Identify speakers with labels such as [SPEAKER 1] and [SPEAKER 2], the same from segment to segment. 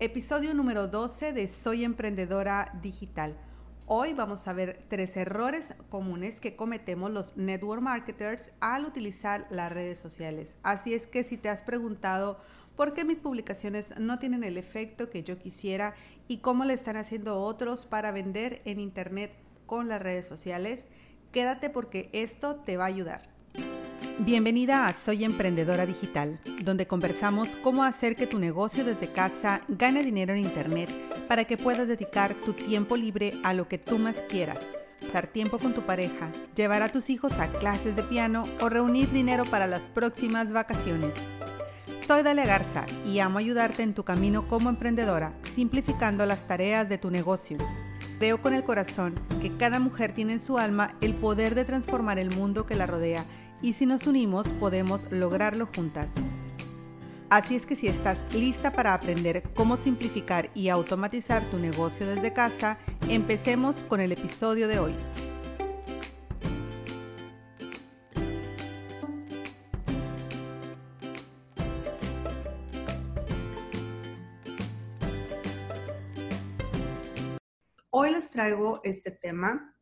[SPEAKER 1] Episodio número 12 de Soy Emprendedora Digital. Hoy vamos a ver tres errores comunes que cometemos los network marketers al utilizar las redes sociales. Así es que si te has preguntado por qué mis publicaciones no tienen el efecto que yo quisiera y cómo le están haciendo otros para vender en internet con las redes sociales, quédate porque esto te va a ayudar. Bienvenida a Soy Emprendedora Digital, donde conversamos cómo hacer que tu negocio desde casa gane dinero en Internet para que puedas dedicar tu tiempo libre a lo que tú más quieras. Pasar tiempo con tu pareja, llevar a tus hijos a clases de piano o reunir dinero para las próximas vacaciones. Soy Dalia Garza y amo ayudarte en tu camino como emprendedora, simplificando las tareas de tu negocio. Creo con el corazón que cada mujer tiene en su alma el poder de transformar el mundo que la rodea y si nos unimos podemos lograrlo juntas. Así es que si estás lista para aprender cómo simplificar y automatizar tu negocio desde casa, empecemos con el episodio de hoy. Hoy les traigo este tema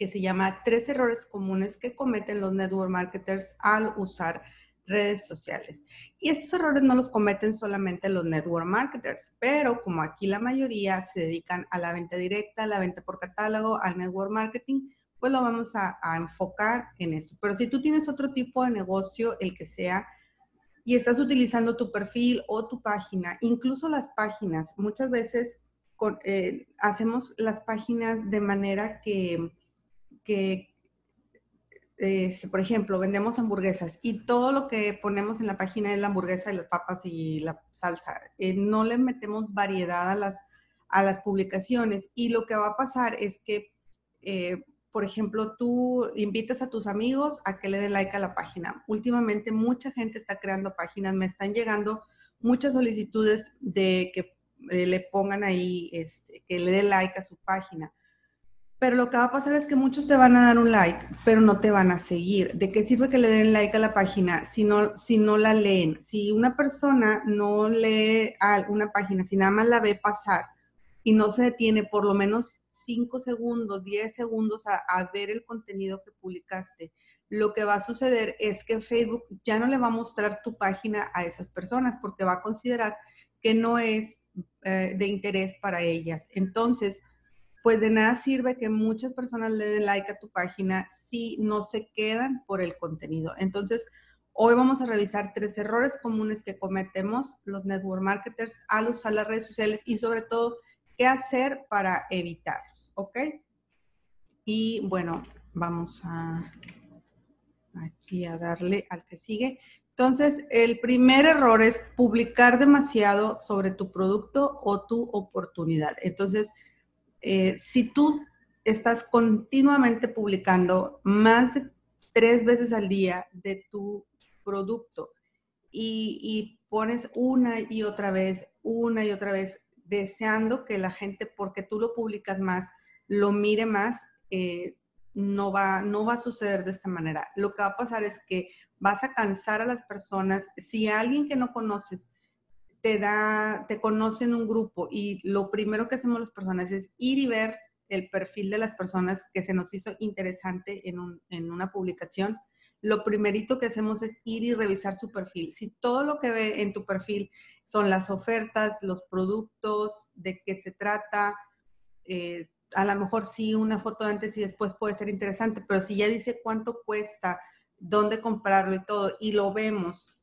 [SPEAKER 1] que se llama Tres errores comunes que cometen los network marketers al usar redes sociales. Y estos errores no los cometen solamente los network marketers, pero como aquí la mayoría se dedican a la venta directa, a la venta por catálogo, al network marketing, pues lo vamos a, enfocar en eso. Pero si tú tienes otro tipo de negocio, el que sea, y estás utilizando tu perfil o tu página, incluso las páginas, muchas veces eh, hacemos las páginas de manera que que, eh, por ejemplo, vendemos hamburguesas y todo lo que ponemos en la página es la hamburguesa y las papas y la salsa. Eh, no le metemos variedad a las, a las publicaciones y lo que va a pasar es que, eh, por ejemplo, tú invitas a tus amigos a que le den like a la página. Últimamente mucha gente está creando páginas, me están llegando muchas solicitudes de que le pongan ahí, este, que le den like a su página pero lo que va a pasar es que muchos te van a dar un like, pero no te van a seguir. ¿De qué sirve que le den like a la página si no, si no la leen? Si una persona no lee a una página, si nada más la ve pasar y no se detiene por lo menos 5 segundos, 10 segundos a, ver el contenido que publicaste, lo que va a suceder es que Facebook ya no le va a mostrar tu página a esas personas porque va a considerar que no es eh, de interés para ellas. Entonces, pues de nada sirve que muchas personas le den like a tu página si no se quedan por el contenido. Entonces, hoy vamos a revisar tres errores comunes que cometemos los network marketers al usar las redes sociales y sobre todo qué hacer para evitarlos, ¿ok? Y bueno, vamos a aquí a darle al que sigue. Entonces, el primer error es publicar demasiado sobre tu producto o tu oportunidad. Entonces, eh, si tú estás continuamente publicando más de tres veces al día de tu producto y, pones una y otra vez, una y otra vez, deseando que la gente, porque tú lo publicas más, lo mire más, eh, no, va, no va a suceder de esta manera. Lo que va a pasar es que vas a cansar a las personas. Si alguien que no conoces te da, te conocen un grupo y lo primero que hacemos las personas es ir y ver el perfil de las personas que se nos hizo interesante en, en una publicación. Lo primerito que hacemos es ir y revisar su perfil. Si todo lo que ve en tu perfil son las ofertas, los productos, de qué se trata, eh, a lo mejor sí una foto antes y después puede ser interesante, pero si ya dice cuánto cuesta, dónde comprarlo y todo, y lo vemos,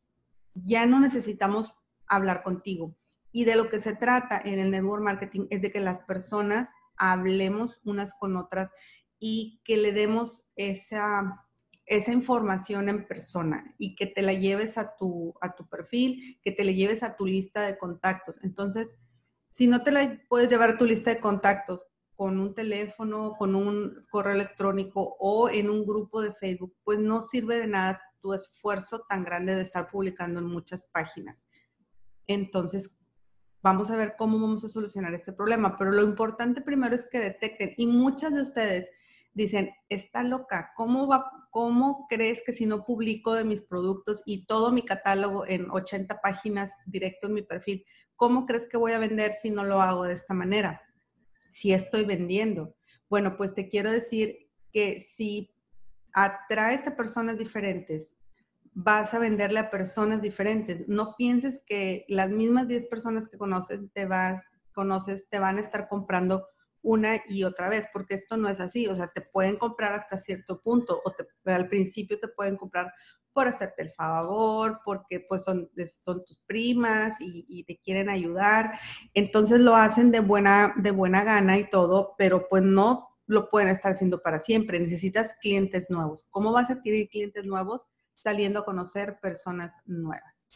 [SPEAKER 1] ya no necesitamos hablar contigo. Y de lo que se trata en el network marketing es de que las personas hablemos unas con otras y que le demos esa, esa información en persona y que te la lleves a tu, a tu perfil, que te la lleves a tu lista de contactos. Entonces, si no te la puedes llevar a tu lista de contactos con un teléfono, con un correo electrónico o en un grupo de Facebook, pues no sirve de nada tu esfuerzo tan grande de estar publicando en muchas páginas. Entonces, vamos a ver cómo vamos a solucionar este problema. Pero lo importante primero es que detecten, y muchas de ustedes dicen, está loca, ¿cómo, va, ¿cómo crees que si no publico de mis productos y todo mi catálogo en 80 páginas directo en mi perfil, ¿cómo crees que voy a vender si no lo hago de esta manera? Si estoy vendiendo. Bueno, pues te quiero decir que si atraes a personas diferentes, vas a venderle a personas diferentes. No pienses que las mismas 10 personas que conoces te, vas, conoces te van a estar comprando una y otra vez, porque esto no es así. O sea, te pueden comprar hasta cierto punto o al principio te pueden comprar por hacerte el favor, porque pues son, son tus primas y, te quieren ayudar. Entonces lo hacen de buena, de buena gana y todo, pero pues no lo pueden estar haciendo para siempre. Necesitas clientes nuevos. ¿Cómo vas a adquirir clientes nuevos? Saliendo a conocer personas nuevas.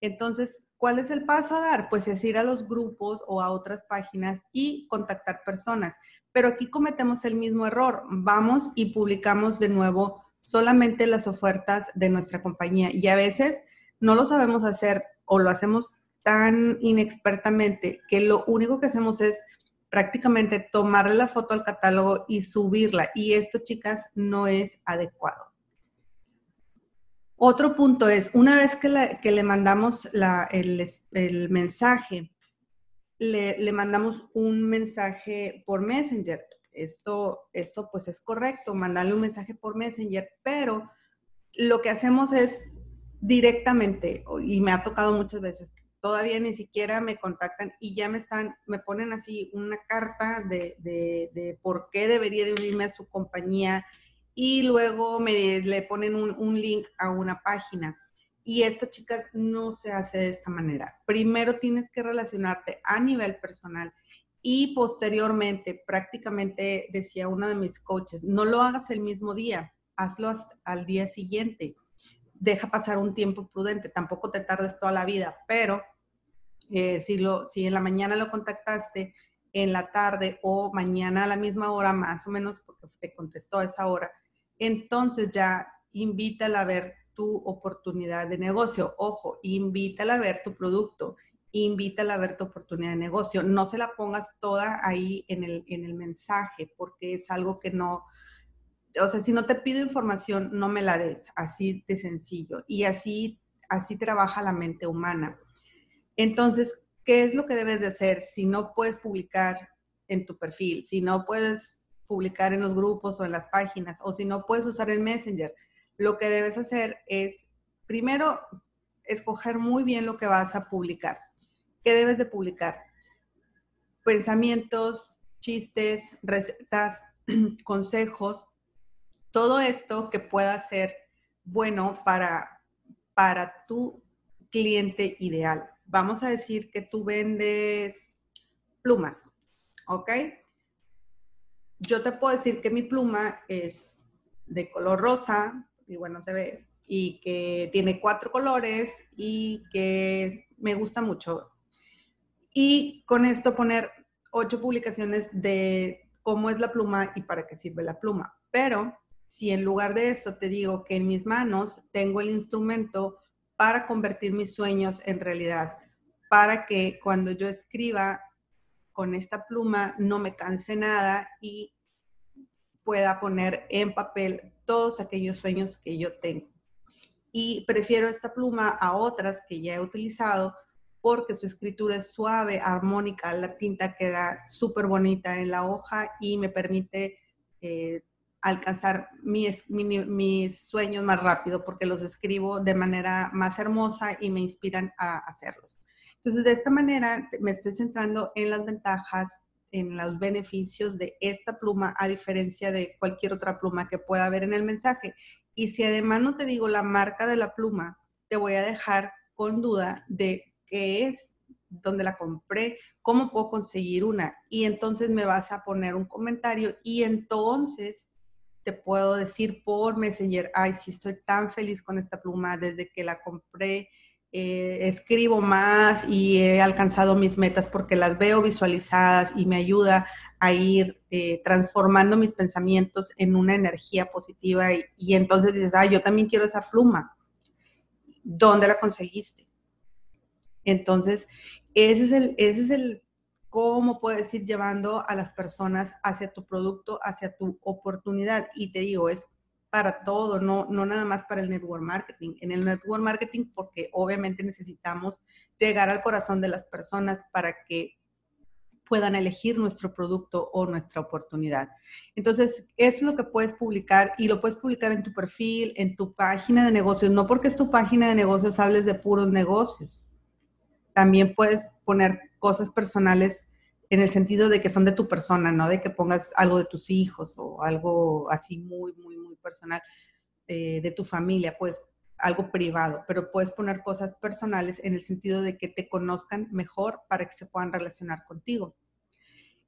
[SPEAKER 1] Entonces, ¿cuál es el paso a dar? Pues es ir a los grupos o a otras páginas y contactar personas. Pero aquí cometemos el mismo error. Vamos y publicamos de nuevo solamente las ofertas de nuestra compañía y a veces no lo sabemos hacer o lo hacemos tan inexpertamente que lo único que hacemos es prácticamente tomarle la foto al catálogo y subirla. Y esto, chicas, no es adecuado. Otro punto es, una vez que, le mandamos el, mensaje, le, mandamos un mensaje por Messenger. Esto, esto pues es correcto, mandarle un mensaje por Messenger, pero lo que hacemos es directamente, y me ha tocado muchas veces, todavía ni siquiera me contactan y ya me están, me ponen así una carta de, de, por qué debería de unirme a su compañía y luego me le ponen un, un link a una página. Y esto, chicas, no se hace de esta manera. Primero tienes que relacionarte a nivel personal y posteriormente, prácticamente decía uno de mis coaches, no lo hagas el mismo día, hazlo al día siguiente. Deja pasar un tiempo prudente, tampoco te tardes toda la vida, pero eh, si, lo, si en la mañana lo contactaste, en la tarde o mañana a la misma hora, más o menos, porque te contestó a esa hora, entonces ya invítala a ver tu oportunidad de negocio. Ojo, invítala a ver tu producto invítala a ver tu oportunidad de negocio. No se la pongas toda ahí en el, en el mensaje, porque es algo que no, o sea, si no te pido información, no me la des, así de sencillo. Y así, así trabaja la mente humana. Entonces, ¿qué es lo que debes de hacer si no puedes publicar en tu perfil, si no puedes publicar en los grupos o en las páginas, o si no puedes usar el Messenger? Lo que debes hacer es, primero, escoger muy bien lo que vas a publicar. ¿Qué debes de publicar? Pensamientos, chistes, recetas, consejos, todo esto que pueda ser bueno para, para tu cliente ideal. Vamos a decir que tú vendes plumas, ¿ok? Yo te puedo decir que mi pluma es de color rosa, y bueno, se ve, y que tiene cuatro colores y que me gusta mucho y con esto poner ocho publicaciones de cómo es la pluma y para qué sirve la pluma. Pero si en lugar de eso te digo que en mis manos tengo el instrumento para convertir mis sueños en realidad, para que cuando yo escriba con esta pluma no me canse nada y pueda poner en papel todos aquellos sueños que yo tengo. Y prefiero esta pluma a otras que ya he utilizado porque su escritura es suave, armónica, la tinta queda súper bonita en la hoja y me permite eh, alcanzar mis, mis, sueños más rápido porque los escribo de manera más hermosa y me inspiran a hacerlos. Entonces, de esta manera me estoy centrando en las ventajas, en los beneficios de esta pluma a diferencia de cualquier otra pluma que pueda haber en el mensaje. Y si además no te digo la marca de la pluma, te voy a dejar con duda de qué es, dónde la compré, cómo puedo conseguir una. Y entonces me vas a poner un comentario y entonces te puedo decir por Messenger, ay, sí estoy tan feliz con esta pluma desde que la compré. Eh, escribo más y he alcanzado mis metas porque las veo visualizadas y me ayuda a ir eh, transformando mis pensamientos en una energía positiva y, entonces dices, ay, yo también quiero esa pluma. ¿Dónde la conseguiste? Entonces, ese es el, ese es el cómo puedes ir llevando a las personas hacia tu producto, hacia tu oportunidad. Y te digo, es para todo, no, no nada más para el network marketing. En el network marketing, porque obviamente necesitamos llegar al corazón de las personas para que puedan elegir nuestro producto o nuestra oportunidad. Entonces, es lo que puedes publicar y lo puedes publicar en tu perfil, en tu página de negocios. No porque es tu página de negocios hables de puros negocios. También puedes poner cosas personales en el sentido de que son de tu persona, no de que pongas algo de tus hijos o algo así muy, muy, muy personal eh, de tu familia, pues algo privado, pero puedes poner cosas personales en el sentido de que te conozcan mejor para que se puedan relacionar contigo.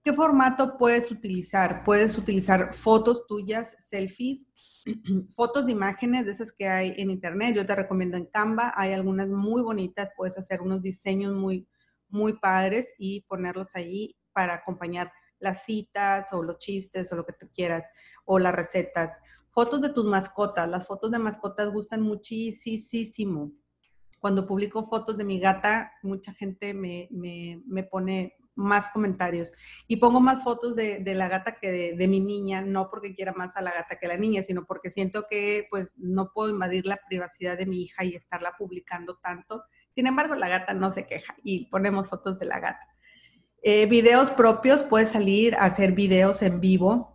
[SPEAKER 1] ¿Qué formato puedes utilizar? Puedes utilizar fotos tuyas, selfies, fotos de imágenes de esas que hay en internet. Yo te recomiendo en Canva, hay algunas muy bonitas, puedes hacer unos diseños muy, muy padres y ponerlos ahí para acompañar las citas o los chistes o lo que tú quieras o las recetas. Fotos de tus mascotas. Las fotos de mascotas gustan muchísimo. Cuando publico fotos de mi gata, mucha gente me, pone más comentarios. Y pongo más fotos de, la gata que de, mi niña, no porque quiera más a la gata que a la niña, sino porque siento que pues no puedo invadir la privacidad de mi hija y estarla publicando tanto. Sin embargo, la gata no se queja y ponemos fotos de la gata. Eh, videos propios, puedes salir a hacer videos en vivo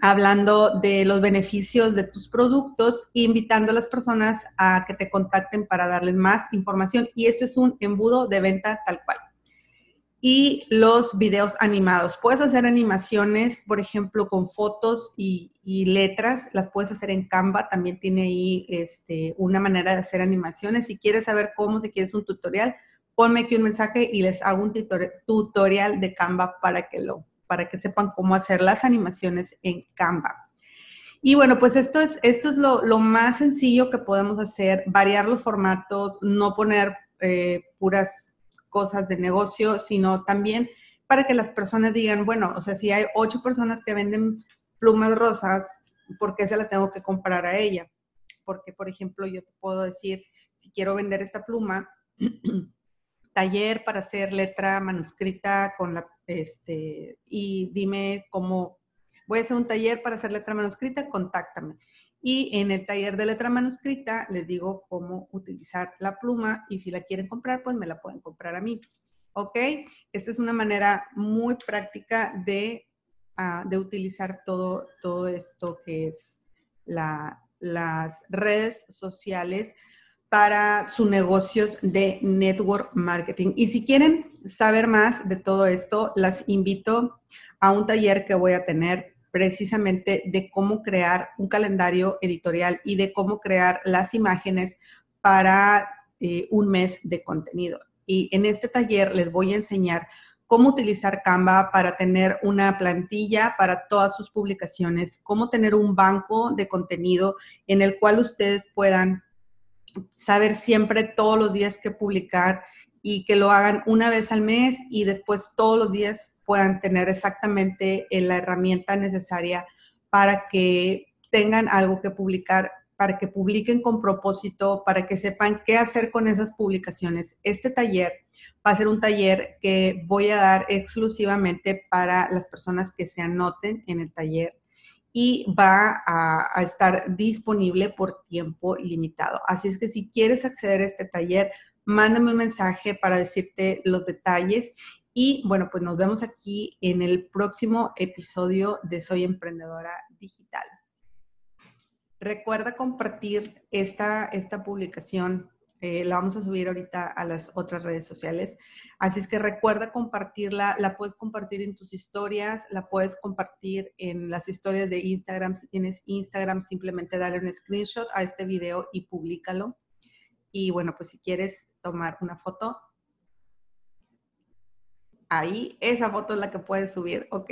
[SPEAKER 1] hablando de los beneficios de tus productos invitando a las personas a que te contacten para darles más información. Y esto es un embudo de venta tal cual. Y los videos animados. Puedes hacer animaciones, por ejemplo, con fotos y, letras. Las puedes hacer en Canva. También tiene ahí este, una manera de hacer animaciones. Si quieres saber cómo, si quieres un tutorial, ponme aquí un mensaje y les hago un tutorial de Canva para que lo para que sepan cómo hacer las animaciones en Canva. Y bueno, pues esto es, esto es lo, más sencillo que podemos hacer, variar los formatos, no poner eh, puras cosas de negocio, sino también para que las personas digan, bueno, o sea, si hay ocho personas que venden plumas rosas, ¿por qué se las tengo que comprar a ella? Porque, por ejemplo, yo te puedo decir, si quiero vender esta pluma, taller para hacer letra manuscrita con la, este, y dime cómo, voy a hacer un taller para hacer letra manuscrita, contáctame. Y en el taller de letra manuscrita les digo cómo utilizar la pluma y si la quieren comprar, pues me la pueden comprar a mí. ¿Ok? Esta es una manera muy práctica de, ah, de utilizar todo, todo esto que es la, las redes sociales para sus negocios de network marketing. Y si quieren saber más de todo esto, las invito a un taller que voy a tener precisamente de cómo crear un calendario editorial y de cómo crear las imágenes para eh, un mes de contenido. Y en este taller les voy a enseñar cómo utilizar Canva para tener una plantilla para todas sus publicaciones, cómo tener un banco de contenido en el cual ustedes puedan saber siempre todos los días que publicar y que lo hagan una vez al mes y después todos los días puedan tener exactamente la herramienta necesaria para que tengan algo que publicar, para que publiquen con propósito, para que sepan qué hacer con esas publicaciones. Este taller va a ser un taller que voy a dar exclusivamente para las personas que se anoten en el taller y va a, estar disponible por tiempo limitado. Así es que si quieres acceder a este taller, mándame un mensaje para decirte los detalles y bueno, pues nos vemos aquí en el próximo episodio de Soy Emprendedora Digital. Recuerda compartir esta, esta publicación eh, la vamos a subir ahorita a las otras redes sociales. Así es que recuerda compartirla, la puedes compartir en tus historias, la puedes compartir en las historias de Instagram. Si tienes Instagram, simplemente dale un screenshot a este video y públicalo. Y bueno, pues si quieres tomar una foto, ahí, esa foto es la que puedes subir, ¿ok?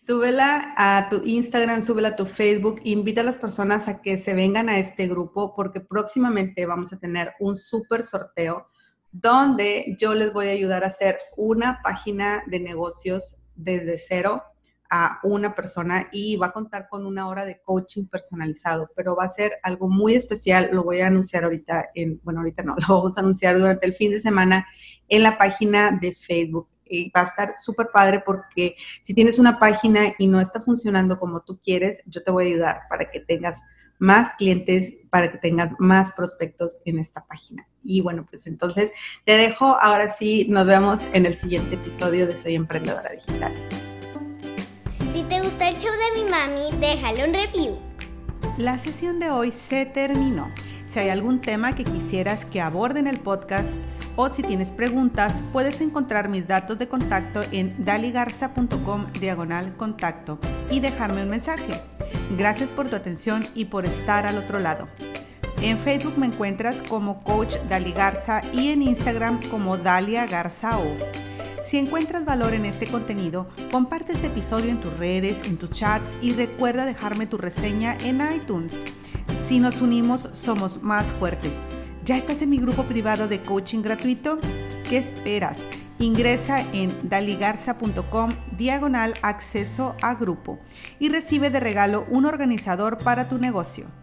[SPEAKER 1] Súbela a tu Instagram, súbela a tu Facebook, invita a las personas a que se vengan a este grupo porque próximamente vamos a tener un súper sorteo donde yo les voy a ayudar a hacer una página de negocios desde cero a una persona y va a contar con una hora de coaching personalizado, pero va a ser algo muy especial, lo voy a anunciar ahorita, en, bueno, ahorita no, lo vamos a anunciar durante el fin de semana en la página de Facebook y va a estar súper padre porque si tienes una página y no está funcionando como tú quieres, yo te voy a ayudar para que tengas
[SPEAKER 2] más clientes, para que tengas más prospectos en esta página. Y bueno, pues entonces te dejo. Ahora sí, nos vemos en el siguiente episodio de Soy Emprendedora Digital.
[SPEAKER 3] Si te gusta el show de mi mami, déjale un review.
[SPEAKER 1] La sesión de hoy se terminó. Si hay algún tema que quisieras que aborde en el podcast o si tienes preguntas, puedes encontrar mis datos de contacto en daligarza.com diagonal contacto y dejarme un mensaje. Gracias por tu atención y por estar al otro lado. En Facebook me encuentras como Coach Dali Garza y en Instagram como Dalia Garza O. Si encuentras valor en este contenido, comparte este episodio en tus redes, en tus chats y recuerda dejarme tu reseña en iTunes. Si nos unimos, somos más fuertes. ¿Ya estás en mi grupo privado de coaching gratuito? ¿Qué esperas? Ingresa en daligarza.com diagonal acceso a grupo y recibe de regalo un organizador para tu negocio.